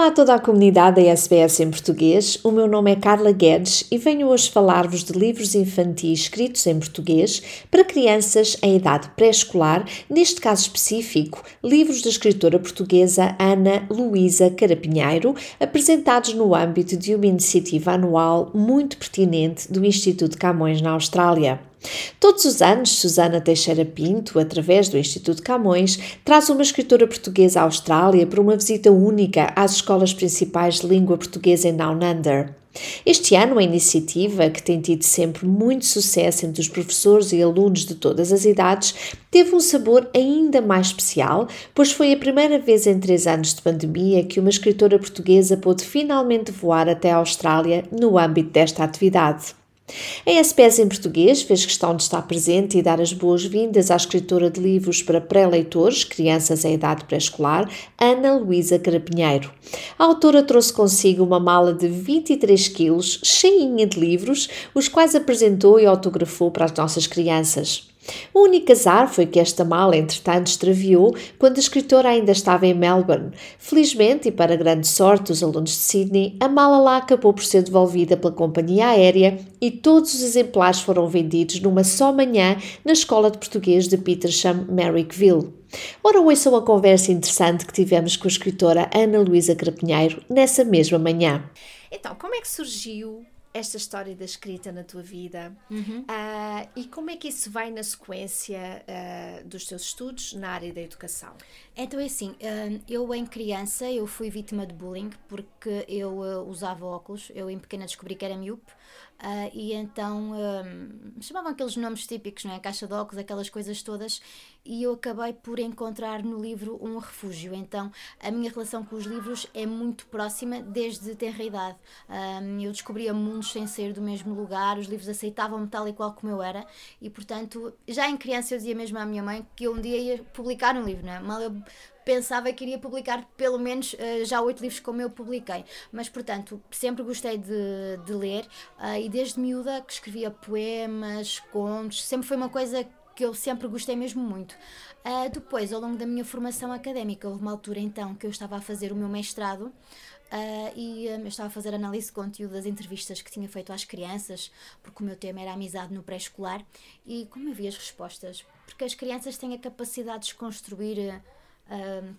Olá a toda a comunidade da SBS em português. O meu nome é Carla Guedes e venho hoje falar-vos de livros infantis escritos em português para crianças em idade pré-escolar, neste caso específico, livros da escritora portuguesa Ana Luísa Carapinheiro, apresentados no âmbito de uma iniciativa anual muito pertinente do Instituto Camões na Austrália. Todos os anos, Susana Teixeira Pinto, através do Instituto Camões, traz uma escritora portuguesa à Austrália para uma visita única às escolas principais de língua portuguesa em Down Under. Este ano, a iniciativa, que tem tido sempre muito sucesso entre os professores e alunos de todas as idades, teve um sabor ainda mais especial, pois foi a primeira vez em três anos de pandemia que uma escritora portuguesa pôde finalmente voar até a Austrália no âmbito desta atividade. A SPS em português fez questão de estar presente e dar as boas-vindas à escritora de livros para pré-leitores, crianças em idade pré-escolar, Ana Luísa Carapinheiro. A autora trouxe consigo uma mala de 23 quilos, cheinha de livros, os quais apresentou e autografou para as nossas crianças. O único azar foi que esta mala, entretanto, extraviou quando a escritora ainda estava em Melbourne. Felizmente, e para grande sorte dos alunos de Sydney, a mala lá acabou por ser devolvida pela companhia aérea e todos os exemplares foram vendidos numa só manhã na Escola de Português de Petersham, Merrickville. Ora, ouçam a conversa interessante que tivemos com a escritora Ana Luísa Crapinheiro nessa mesma manhã. Então, como é que surgiu esta história da escrita na tua vida uhum. uh, e como é que isso vai na sequência uh, dos teus estudos na área da educação? Então é assim, uh, eu em criança eu fui vítima de bullying porque eu usava óculos, eu em pequena descobri que era miúpe Uh, e então um, chamavam aqueles nomes típicos, não é? Caixa de óculos, aquelas coisas todas, e eu acabei por encontrar no livro um refúgio. Então a minha relação com os livros é muito próxima desde tenra idade. Um, eu descobria mundos sem sair do mesmo lugar, os livros aceitavam-me tal e qual como eu era, e portanto, já em criança eu dizia mesmo à minha mãe que eu um dia ia publicar um livro, não é? Mal eu pensava que iria publicar pelo menos uh, já oito livros como eu publiquei. Mas, portanto, sempre gostei de, de ler uh, e desde miúda que escrevia poemas, contos, sempre foi uma coisa que eu sempre gostei mesmo muito. Uh, depois, ao longo da minha formação académica, houve uma altura então que eu estava a fazer o meu mestrado. Uh, e um, eu estava a fazer análise de conteúdo das entrevistas que tinha feito às crianças, porque o meu tema era amizade no pré-escolar, e como eu vi as respostas, porque as crianças têm a capacidade de construir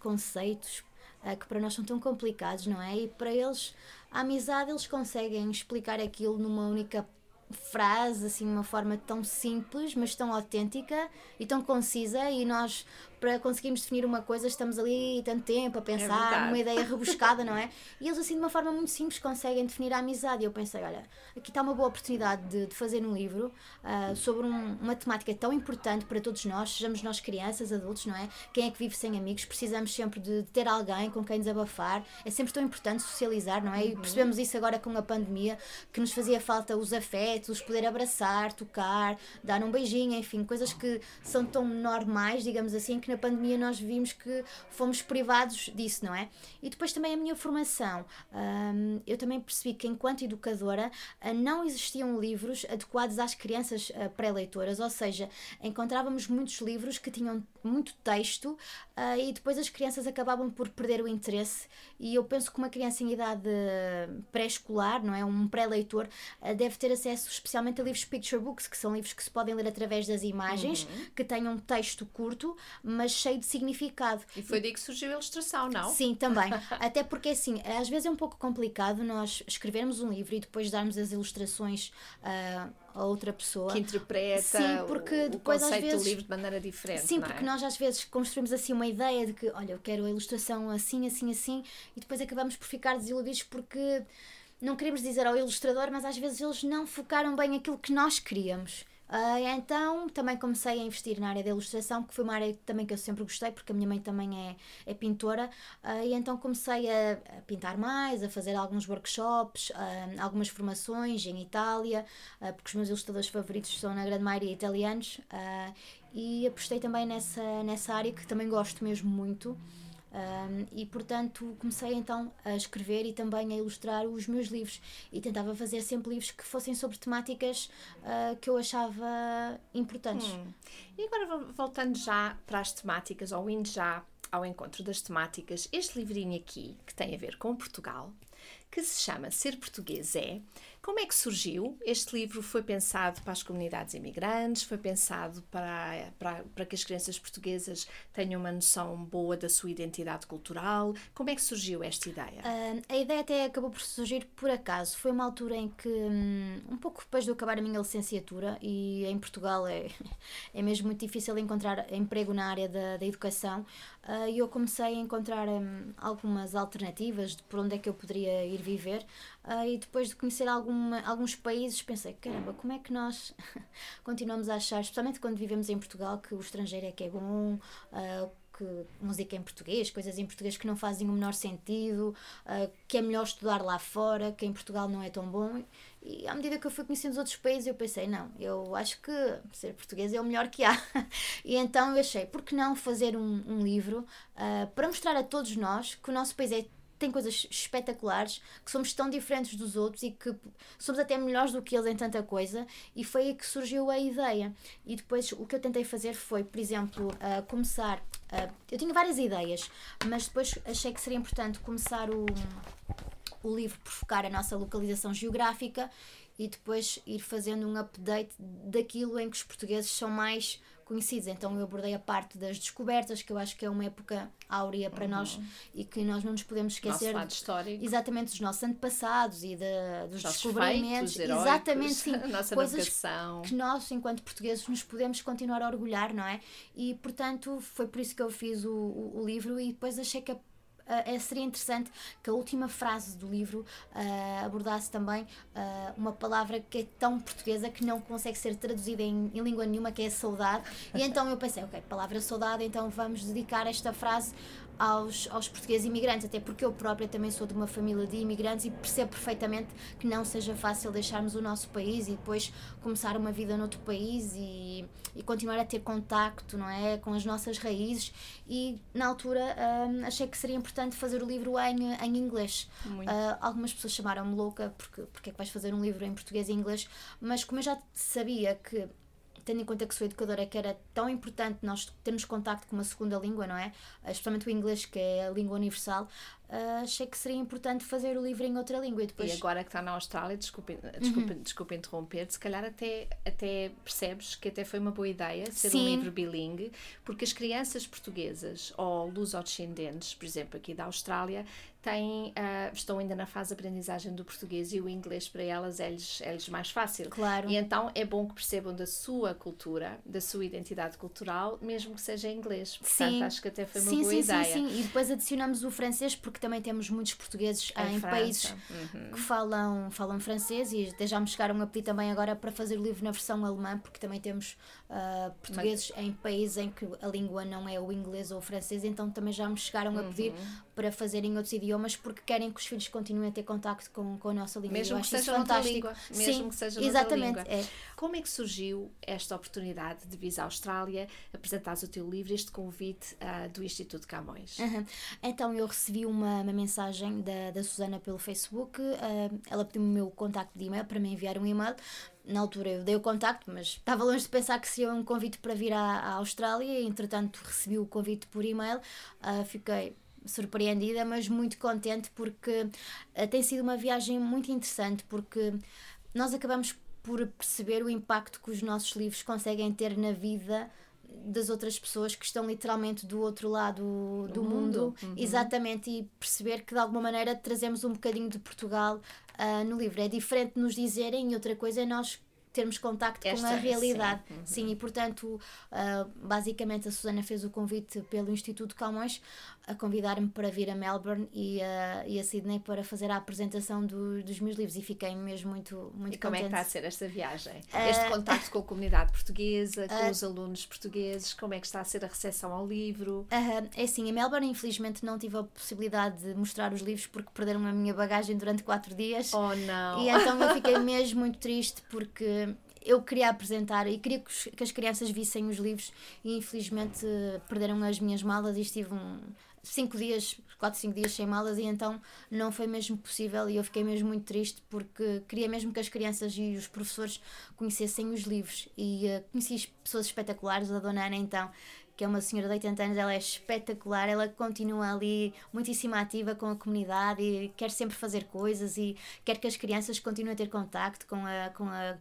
conceitos uh, que para nós são tão complicados, não é? E para eles, a amizade, eles conseguem explicar aquilo numa única frase, assim, uma forma tão simples, mas tão autêntica e tão concisa, e nós para conseguirmos definir uma coisa, estamos ali tanto tempo a pensar é numa ideia rebuscada, não é? E eles, assim, de uma forma muito simples, conseguem definir a amizade. E eu pensei, olha, aqui está uma boa oportunidade de, de fazer um livro uh, sobre um, uma temática tão importante para todos nós, sejamos nós crianças, adultos, não é? Quem é que vive sem amigos? Precisamos sempre de, de ter alguém com quem desabafar. É sempre tão importante socializar, não é? E uhum. percebemos isso agora com a pandemia, que nos fazia falta os afetos, poder abraçar, tocar, dar um beijinho, enfim, coisas que são tão normais, digamos assim, na pandemia nós vimos que fomos privados disso, não é? E depois também a minha formação. Um, eu também percebi que, enquanto educadora, uh, não existiam livros adequados às crianças uh, pré-leitoras, ou seja, encontrávamos muitos livros que tinham muito texto uh, e depois as crianças acabavam por perder o interesse. E eu penso que uma criança em idade pré-escolar, não é? Um pré-leitor, deve ter acesso especialmente a livros picture books, que são livros que se podem ler através das imagens, uhum. que tenham texto curto, mas cheio de significado. E foi daí que surgiu a ilustração, não? Sim, também. Até porque, assim, às vezes é um pouco complicado nós escrevermos um livro e depois darmos as ilustrações. Uh, a outra pessoa que interpreta sim, porque o, depois, o conceito às vezes, do livro de maneira diferente. Sim, porque é? nós às vezes construímos assim uma ideia de que, olha, eu quero a ilustração assim, assim, assim, e depois acabamos por ficar desiludidos porque não queremos dizer ao ilustrador, mas às vezes eles não focaram bem aquilo que nós queríamos. Uh, então também comecei a investir na área da ilustração, que foi uma área também que eu sempre gostei, porque a minha mãe também é, é pintora, uh, e então comecei a, a, pintar mais, a fazer alguns workshops, uh, algumas formações em Itália, porque os meus ilustradores favoritos são na grande maioria italianos, e apostei também nessa, nessa área que também gosto mesmo muito. Um, e portanto comecei então a escrever e também a ilustrar os meus livros e tentava fazer sempre livros que fossem sobre temáticas uh, que eu achava importantes. Hum. E agora voltando já para as temáticas, ou indo já ao encontro das temáticas, este livrinho aqui, que tem a ver com Portugal, que se chama Ser Português é, como é que surgiu? Este livro foi pensado para as comunidades imigrantes, foi pensado para, para, para que as crianças portuguesas tenham uma noção boa da sua identidade cultural. Como é que surgiu esta ideia? Uh, a ideia até acabou por surgir por acaso. Foi uma altura em que, um, um pouco depois de eu acabar a minha licenciatura, e em Portugal é, é mesmo muito difícil encontrar emprego na área da, da educação, uh, eu comecei a encontrar um, algumas alternativas de por onde é que eu poderia ir viver. Uh, e depois de conhecer alguma, alguns países, pensei: caramba, como é que nós continuamos a achar, especialmente quando vivemos em Portugal, que o estrangeiro é que é bom, uh, que música em português, coisas em português que não fazem o menor sentido, uh, que é melhor estudar lá fora, que em Portugal não é tão bom. E à medida que eu fui conhecendo os outros países, eu pensei: não, eu acho que ser português é o melhor que há. e então eu achei: por que não fazer um, um livro para mostrar a todos nós que o nosso país é tem coisas espetaculares, que somos tão diferentes dos outros e que somos até melhores do que eles em tanta coisa, e foi aí que surgiu a ideia. E depois o que eu tentei fazer foi, por exemplo, uh, começar. Uh, eu tinha várias ideias, mas depois achei que seria importante começar o, o livro por focar a nossa localização geográfica e depois ir fazendo um update daquilo em que os portugueses são mais conhecidos. Então eu abordei a parte das descobertas, que eu acho que é uma época áurea para uhum. nós e que nós não nos podemos esquecer. Nosso lado histórico. Exatamente, dos nossos antepassados e de, dos Nossos descobrimentos. Feitos, heróicos, exatamente, sim. Nossa coisas navegação. que nós, enquanto portugueses, nos podemos continuar a orgulhar, não é? E portanto foi por isso que eu fiz o, o, o livro e depois achei que a uh, seria interessante que a última frase do livro uh, abordasse também uh, uma palavra que é tão portuguesa que não consegue ser traduzida em, em, língua nenhuma, que é saudade. E então eu pensei, ok, palavra saudade, então vamos dedicar esta frase aos, aos portugueses imigrantes, até porque eu própria também sou de uma família de imigrantes e percebo perfeitamente que não seja fácil deixarmos o nosso país e depois começar uma vida noutro país e, e continuar a ter contacto não é, com as nossas raízes. E na altura hum, achei que seria importante fazer o livro em, em inglês. Uh, algumas pessoas chamaram-me louca porque, porque é que vais fazer um livro em português e inglês, mas como eu já sabia que tendo em conta que sou educadora, que era tão importante nós termos contacto com uma segunda língua, não é? Especialmente o inglês, que é a língua universal, uh, achei que seria importante fazer o livro em outra língua. E, depois... e agora que está na Austrália, desculpe, desculpe, uhum. desculpe interromper, se calhar até, até percebes que até foi uma boa ideia ser Sim. um livro bilingue, porque as crianças portuguesas ou luso-descendentes, por exemplo, aqui da Austrália, têm, uh, estão ainda na fase de aprendizagem do português e o inglês para elas é-lhes é mais fácil. Claro. E então é bom que percebam da sua cultura, da sua identidade cultural, mesmo que seja em inglês. Portanto, sim. acho que até foi uma sim, boa sim, ideia. Sim, sim, E depois adicionamos o francês, porque também temos muitos portugueses em, em países uhum. que falam, falam francês e até já me chegaram a pedir também agora para fazer o livro na versão alemã, porque também temos uh, portugueses Mas... em países em que a língua não é o inglês ou o francês, então também já me chegaram a pedir uhum. para fazer em outros idiomas porque querem que os filhos continuem a ter contacto com, com a nossa língua. Mesmo que seja outra língua. Mesmo Sim, que seja exatamente. É. Como é que surgiu esta oportunidade de vir à Austrália, apresentares o teu livro, este convite uh, do Instituto Camões? Uhum. Então eu recebi uma, uma mensagem da, da Susana pelo Facebook, uh, ela pediu-me o meu contacto de e-mail para me enviar um e-mail na altura eu dei o contacto, mas estava longe de pensar que seria um convite para vir à, à Austrália. Entretanto, recebi o convite por e-mail. Uh, fiquei surpreendida, mas muito contente porque uh, tem sido uma viagem muito interessante porque nós acabamos por perceber o impacto que os nossos livros conseguem ter na vida das outras pessoas que estão literalmente do outro lado do, mundo, mundo. Uhum. exatamente, e perceber que de alguma maneira trazemos um bocadinho de Portugal uh, no livro. É diferente nos dizerem e outra coisa é nós termos contacto Esta, com a realidade. Sim, uhum. sim e portanto, uh, basicamente a Susana fez o convite pelo Instituto Camões a convidar-me para vir a Melbourne e, uh, e a Sydney para fazer a apresentação do, dos meus livros e fiquei mesmo muito, muito E como contente. é que está a ser esta viagem? Uh, este contacto com a comunidade portuguesa, com os alunos portugueses, como é que está a ser a recepção ao livro? é assim, em Melbourne infelizmente não tive a possibilidade de mostrar os livros porque perderam a minha bagagem durante quatro dias. Oh não! E então eu fiquei mesmo muito triste porque eu queria apresentar e queria que, as crianças vissem os livros e infelizmente perderam as minhas malas e estive um, cinco dias, quatro, cinco dias sem malas e então não foi mesmo possível e eu fiquei mesmo muito triste porque queria mesmo que as crianças e os professores conhecessem os livros e uh, conheci pessoas espetaculares, a dona Ana então que é uma senhora de 80 anos, ela é espetacular, ela continua ali muitíssimo ativa com a comunidade e quer sempre fazer coisas e quer que as crianças continuem a ter contacto com a, com a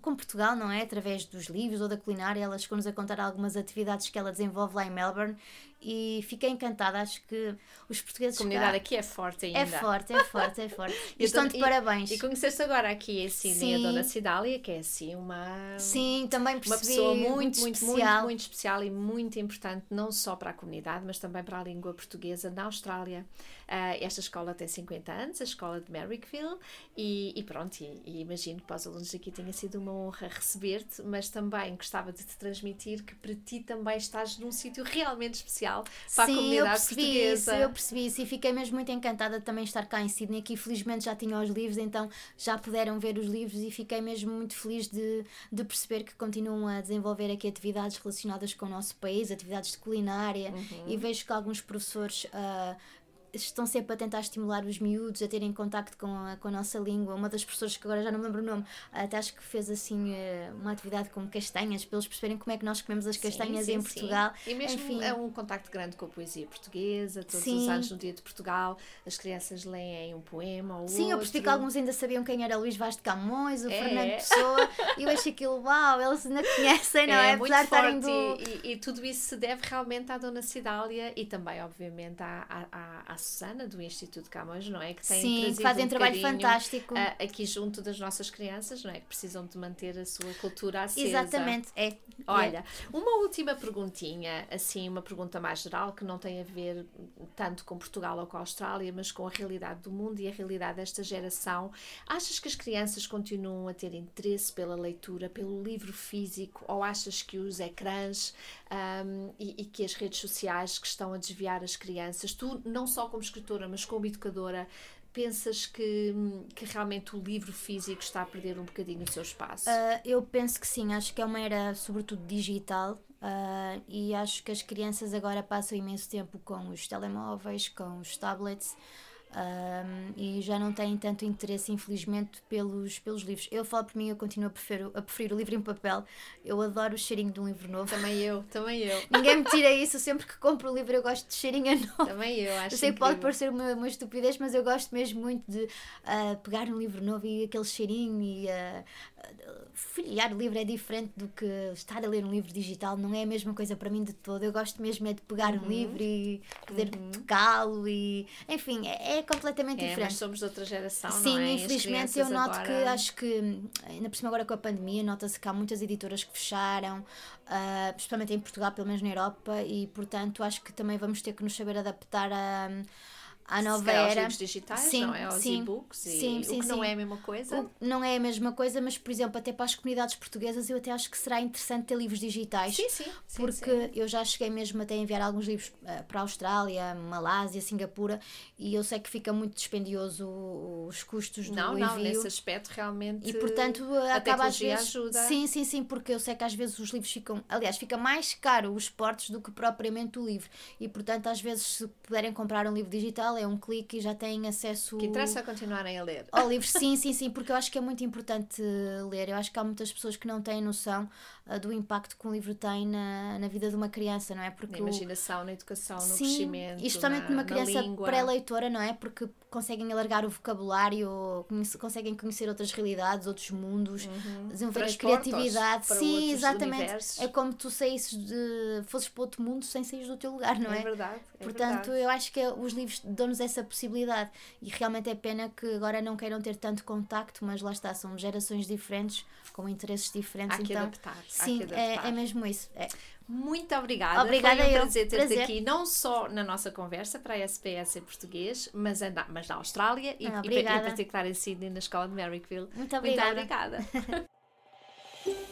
com, Portugal, não é? Através dos livros ou da culinária, ela chegou-nos a contar algumas atividades que ela desenvolve lá em Melbourne e fiquei encantada. Acho que os portugueses. A comunidade cá, aqui é forte ainda. É forte, é forte, é forte. e estão de parabéns. E conheceste agora aqui assim, Sim. a Dona Cidália, que é assim uma. Sim, também percebi. Uma pessoa muito, muito, muito, especial. muito, muito especial e muito importante, não só para a comunidade, mas também para a língua portuguesa na Austrália. Uh, esta escola tem 50 anos, a escola de Merrickville, e, e pronto, e, e, imagino que para os alunos aqui tenha sido uma honra receber-te, mas também gostava de te transmitir que para ti também estás num sítio realmente especial para Sim, a comunidade eu percebi portuguesa. Isso, eu percebi isso e fiquei mesmo muito encantada de também estar cá em Sydney, que felizmente já tinham os livros, então já puderam ver os livros e fiquei mesmo muito feliz de, de perceber que continuam a desenvolver aqui atividades relacionadas com o nosso país, atividades de culinária, uhum. e vejo que alguns professores uh, estão sempre a tentar estimular os miúdos a terem contacto com a, com a nossa língua. Uma das professoras, que agora já não me lembro o nome, até acho que fez assim eh, uma atividade com castanhas, para eles perceberem como é que nós comemos as castanhas sim, sim, em Portugal. Sim. E mesmo Enfim. é um contacto grande com a poesia portuguesa, todos os anos no Dia de Portugal, as crianças leem um poema ou Sim, outro. eu percebi que alguns ainda sabiam quem era Luís Vaz de Camões, o é. Fernando Pessoa, e eu achei aquilo, uau, eles ainda conhecem, não é? é? Muito forte do... e, e, e, tudo isso se deve realmente à Dona Cidália e também, obviamente, à, à, à Susana, do Instituto Camões, não é? Que tem Sim, que fazem um trabalho fantástico. Uh, aqui junto das nossas crianças, não é? Que precisam de manter a sua cultura acesa. Exatamente, é. Olha, é. uma última perguntinha, assim, uma pergunta mais geral, que não tem a ver tanto com Portugal ou com a Austrália, mas com a realidade do mundo e a realidade desta geração. Achas que as crianças continuam a ter interesse pela leitura, pelo livro físico, ou achas que os ecrãs um, e, e que as redes sociais que estão a desviar as crianças, tu não só como escritora, mas como educadora, pensas que, que realmente o livro físico está a perder um bocadinho o seu espaço? Uh, eu penso que sim, acho que é uma era sobretudo digital uh, e acho que as crianças agora passam imenso tempo com os telemóveis, com os tablets um, e já não têm tanto interesse, infelizmente, pelos, pelos livros. Eu falo por mim, eu continuo a preferir, a preferir o livro em papel. Eu adoro o cheirinho de um livro novo. Também eu, também eu. Ninguém me tira isso, sempre que compro o livro eu gosto de cheirinho a novo. Também eu, acho Eu sei que pode parecer uma, uma estupidez, mas eu gosto mesmo muito de uh, pegar um livro novo e aquele cheirinho e uh, folhear o livro é diferente do que estar a ler um livro digital, não é a mesma coisa para mim de todo. Eu gosto mesmo é de pegar uhum. um livro e poder uhum. tocá-lo e enfim, é, é completamente é, diferente. Mas somos de outra geração, Sim, é? infelizmente eu noto agora... que acho que ainda por cima agora com a pandemia nota-se que há muitas editoras que fecharam, uh, principalmente em Portugal, pelo menos na Europa, e portanto acho que também vamos ter que nos saber adaptar a à nova era. Livros digitais, sim, não é? Sim, e-books sim, sim, sim. não é a mesma coisa. Não é a mesma coisa, mas por exemplo, até para as comunidades portuguesas eu até acho que será interessante ter livros digitais. Sim, sim. Porque eu já cheguei mesmo até a enviar alguns livros uh, para a Austrália, Malásia, Singapura e eu sei que fica muito dispendioso os custos do não, envio. Não, nesse aspecto realmente. E portanto acaba às vezes. Ajuda. Sim, sim, sim, porque eu sei que às vezes os livros ficam. Aliás, fica mais caro os portos do que propriamente o livro. E portanto, às vezes, se puderem comprar um livro digital, é um clique e já têm acesso. Que interessa a continuarem a ler. Ao livro, sim, sim, sim, porque eu acho que é muito importante ler. Eu acho que há muitas pessoas que não têm noção uh, do impacto que um livro tem na, na vida de uma criança, não é? Porque na imaginação, o... na educação, no sim, crescimento. E justamente numa criança pré-leitora, não é? Porque conseguem alargar o vocabulário, conhece, conseguem conhecer outras realidades, outros mundos, uhum. desenvolver a criatividade. Sim, exatamente. Universos. É como tu saísses de. fosses para outro mundo sem sair do teu lugar, não é? É verdade. É Portanto, verdade. eu acho que os livros dão-nos essa possibilidade e realmente é pena que agora não queiram ter tanto contacto, mas lá está, são gerações diferentes, com interesses diferentes. Há que então, adaptar. Sim, que é, é mesmo isso. É. Muito obrigada. Obrigada Foi um eu. prazer ter-te aqui, não só na nossa conversa para a SPS em português, mas, na, mas na Austrália e, ah, e, em particular em Sydney, na escola de Merrickville. Muito obrigada. Muito obrigada.